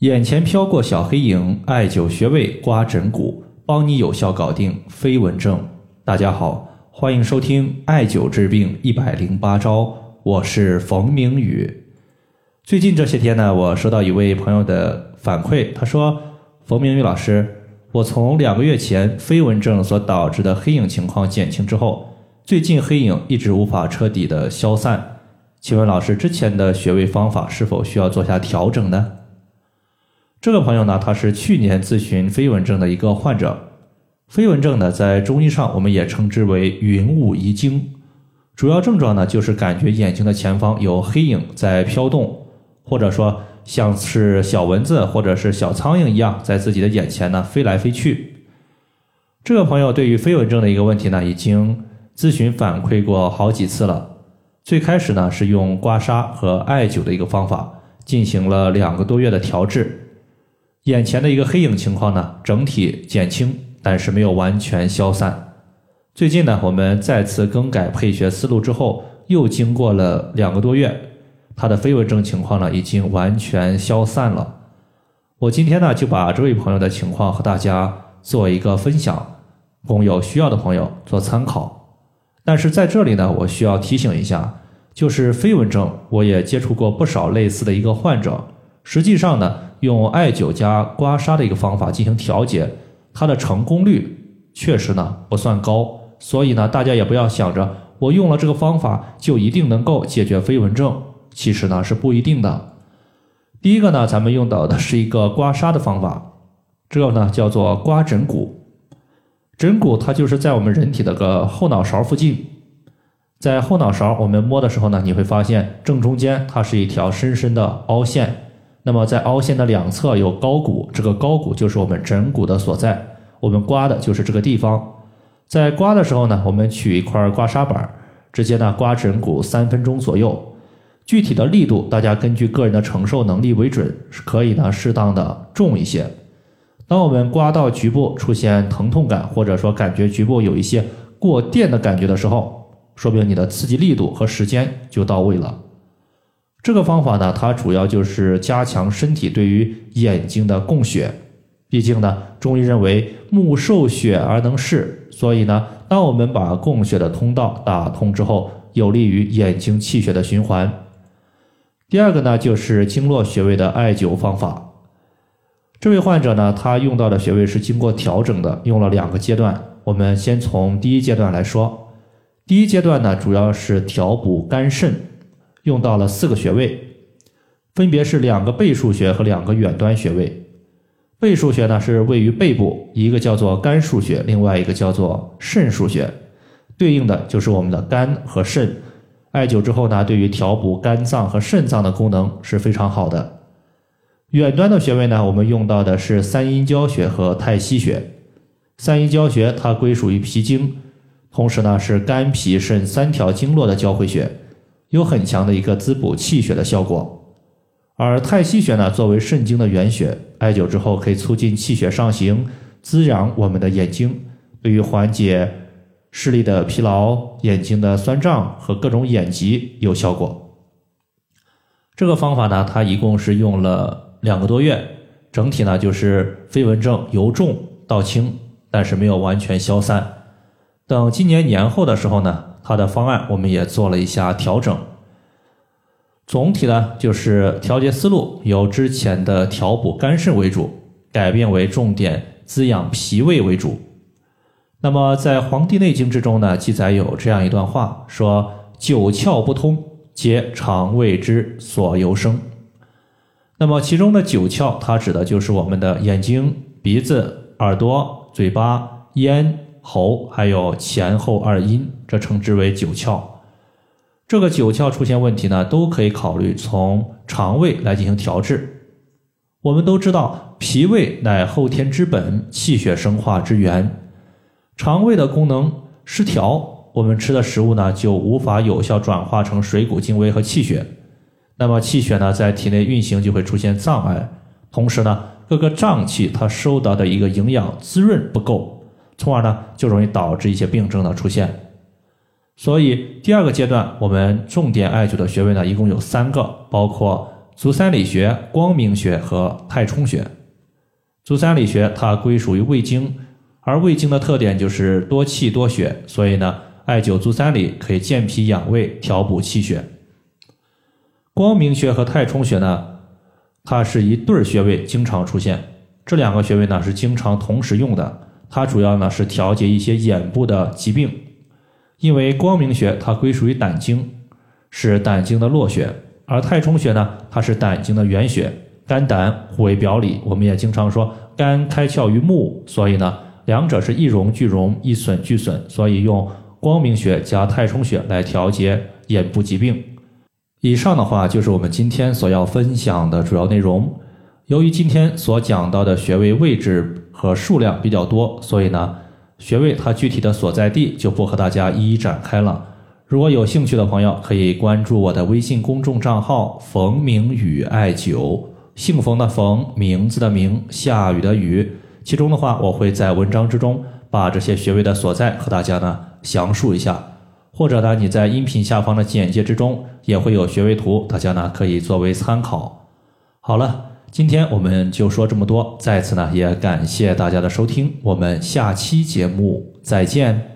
眼前飘过小黑影，艾灸穴位刮枕骨，帮你有效搞定飞蚊症。大家好，欢迎收听艾灸治病一百零八招，我是冯明宇。最近这些天呢，我收到一位朋友的反馈，他说：“冯明宇老师，我从两个月前飞蚊症所导致的黑影情况减轻之后，最近黑影一直无法彻底的消散，请问老师之前的穴位方法是否需要做下调整呢？”这个朋友呢，他是去年咨询飞蚊症的一个患者。飞蚊症呢，在中医上我们也称之为云雾遗精，主要症状呢就是感觉眼睛的前方有黑影在飘动，或者说像是小蚊子或者是小苍蝇一样在自己的眼前呢飞来飞去。这个朋友对于飞蚊症的一个问题呢，已经咨询反馈过好几次了。最开始呢是用刮痧和艾灸的一个方法，进行了两个多月的调治。眼前的一个黑影情况呢，整体减轻，但是没有完全消散。最近呢，我们再次更改配穴思路之后，又经过了两个多月，他的飞蚊症情况呢，已经完全消散了。我今天呢，就把这位朋友的情况和大家做一个分享，供有需要的朋友做参考。但是在这里呢，我需要提醒一下，就是飞蚊症，我也接触过不少类似的一个患者，实际上呢。用艾灸加刮痧的一个方法进行调节，它的成功率确实呢不算高，所以呢大家也不要想着我用了这个方法就一定能够解决飞蚊症，其实呢是不一定的。第一个呢，咱们用到的是一个刮痧的方法，这个呢叫做刮枕骨。枕骨它就是在我们人体的个后脑勺附近，在后脑勺我们摸的时候呢，你会发现正中间它是一条深深的凹陷。那么在凹陷的两侧有高骨，这个高骨就是我们枕骨的所在，我们刮的就是这个地方。在刮的时候呢，我们取一块刮痧板，直接呢刮枕骨三分钟左右。具体的力度大家根据个人的承受能力为准，是可以呢适当的重一些。当我们刮到局部出现疼痛感，或者说感觉局部有一些过电的感觉的时候，说明你的刺激力度和时间就到位了。这个方法呢，它主要就是加强身体对于眼睛的供血。毕竟呢，中医认为目受血而能视，所以呢，当我们把供血的通道打通之后，有利于眼睛气血的循环。第二个呢，就是经络穴位的艾灸方法。这位患者呢，他用到的穴位是经过调整的，用了两个阶段。我们先从第一阶段来说，第一阶段呢，主要是调补肝肾。用到了四个穴位，分别是两个背腧穴和两个远端穴位。背腧穴呢是位于背部，一个叫做肝腧穴，另外一个叫做肾腧穴，对应的就是我们的肝和肾。艾灸之后呢，对于调补肝脏和肾脏的功能是非常好的。远端的穴位呢，我们用到的是三阴交穴和太溪穴。三阴交穴它归属于脾经，同时呢是肝脾肾三条经络的交汇穴。有很强的一个滋补气血的效果，而太溪穴呢，作为肾经的原穴，艾灸之后可以促进气血上行，滋养我们的眼睛，对于缓解视力的疲劳、眼睛的酸胀和各种眼疾有效果。这个方法呢，它一共是用了两个多月，整体呢就是飞蚊症由重到轻，但是没有完全消散。等今年年后的时候呢。它的方案我们也做了一下调整，总体呢就是调节思路由之前的调补肝肾为主，改变为重点滋养脾胃为主。那么在《黄帝内经》之中呢，记载有这样一段话，说九窍不通，皆肠胃之所由生。那么其中的九窍，它指的就是我们的眼睛、鼻子、耳朵、嘴巴、咽。喉还有前后二阴，这称之为九窍。这个九窍出现问题呢，都可以考虑从肠胃来进行调治。我们都知道，脾胃乃后天之本，气血生化之源。肠胃的功能失调，我们吃的食物呢就无法有效转化成水谷精微和气血。那么气血呢在体内运行就会出现障碍，同时呢各个脏器它受到的一个营养滋润不够。从而呢，就容易导致一些病症的出现。所以第二个阶段，我们重点艾灸的穴位呢，一共有三个，包括足三里穴、光明穴和太冲穴。足三里穴它归属于胃经，而胃经的特点就是多气多血，所以呢，艾灸足三里可以健脾养胃、调补气血。光明穴和太冲穴呢，它是一对穴位，经常出现。这两个穴位呢是经常同时用的，它主要呢是调节一些眼部的疾病。因为光明穴它归属于胆经，是胆经的络穴，而太冲穴呢，它是胆经的原穴。肝胆互为表里，我们也经常说肝开窍于目，所以呢，两者是一荣俱荣，一损俱损，所以用光明穴加太冲穴来调节眼部疾病。以上的话就是我们今天所要分享的主要内容。由于今天所讲到的穴位位置和数量比较多，所以呢，穴位它具体的所在地就不和大家一一展开了。如果有兴趣的朋友，可以关注我的微信公众账号“冯明宇艾灸”。姓冯的冯，名字的名，下雨的雨。其中的话，我会在文章之中把这些穴位的所在和大家呢详述一下，或者呢你在音频下方的简介之中也会有穴位图，大家呢可以作为参考。好了，今天我们就说这么多，再次呢也感谢大家的收听，我们下期节目再见。